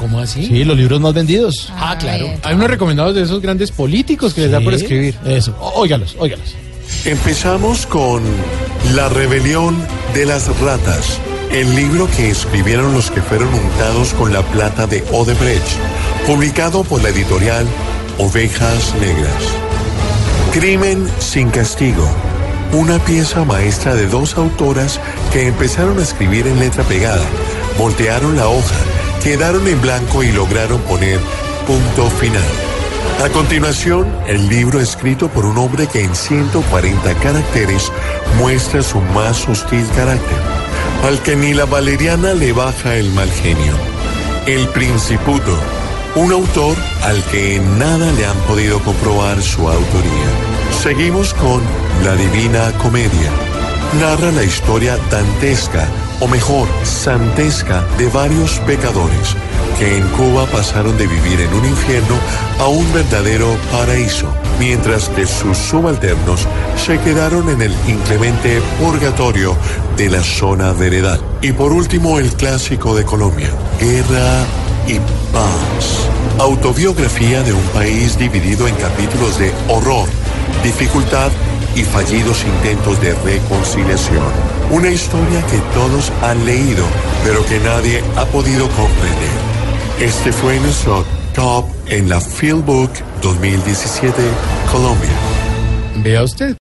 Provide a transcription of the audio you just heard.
¿Cómo así? Sí, los libros más vendidos. Ah, claro. Hay unos recomendados de esos grandes políticos que les da por escribir. Eso, óigalos, óigalos. Empezamos con La rebelión de las ratas, el libro que escribieron los que fueron untados con la plata de Odebrecht, publicado por la editorial Ovejas Negras. Crimen sin castigo, una pieza maestra de dos autoras que empezaron a escribir en letra pegada, voltearon la hoja, quedaron en blanco y lograron poner punto final. A continuación, el libro escrito por un hombre que en 140 caracteres muestra su más hostil carácter, al que ni la valeriana le baja el mal genio. El Principuto, un autor al que en nada le han podido comprobar su autoría. Seguimos con La Divina Comedia. Narra la historia dantesca, o mejor, santesca, de varios pecadores que en Cuba pasaron de vivir en un infierno a un verdadero paraíso, mientras que sus subalternos se quedaron en el inclemente purgatorio de la zona veredal. Y por último, el clásico de Colombia, Guerra y Paz. Autobiografía de un país dividido en capítulos de horror, dificultad y fallidos intentos de reconciliación. Una historia que todos han leído, pero que nadie ha podido comprender. Este fue nuestro top en la Fieldbook 2017 Colombia. Vea usted.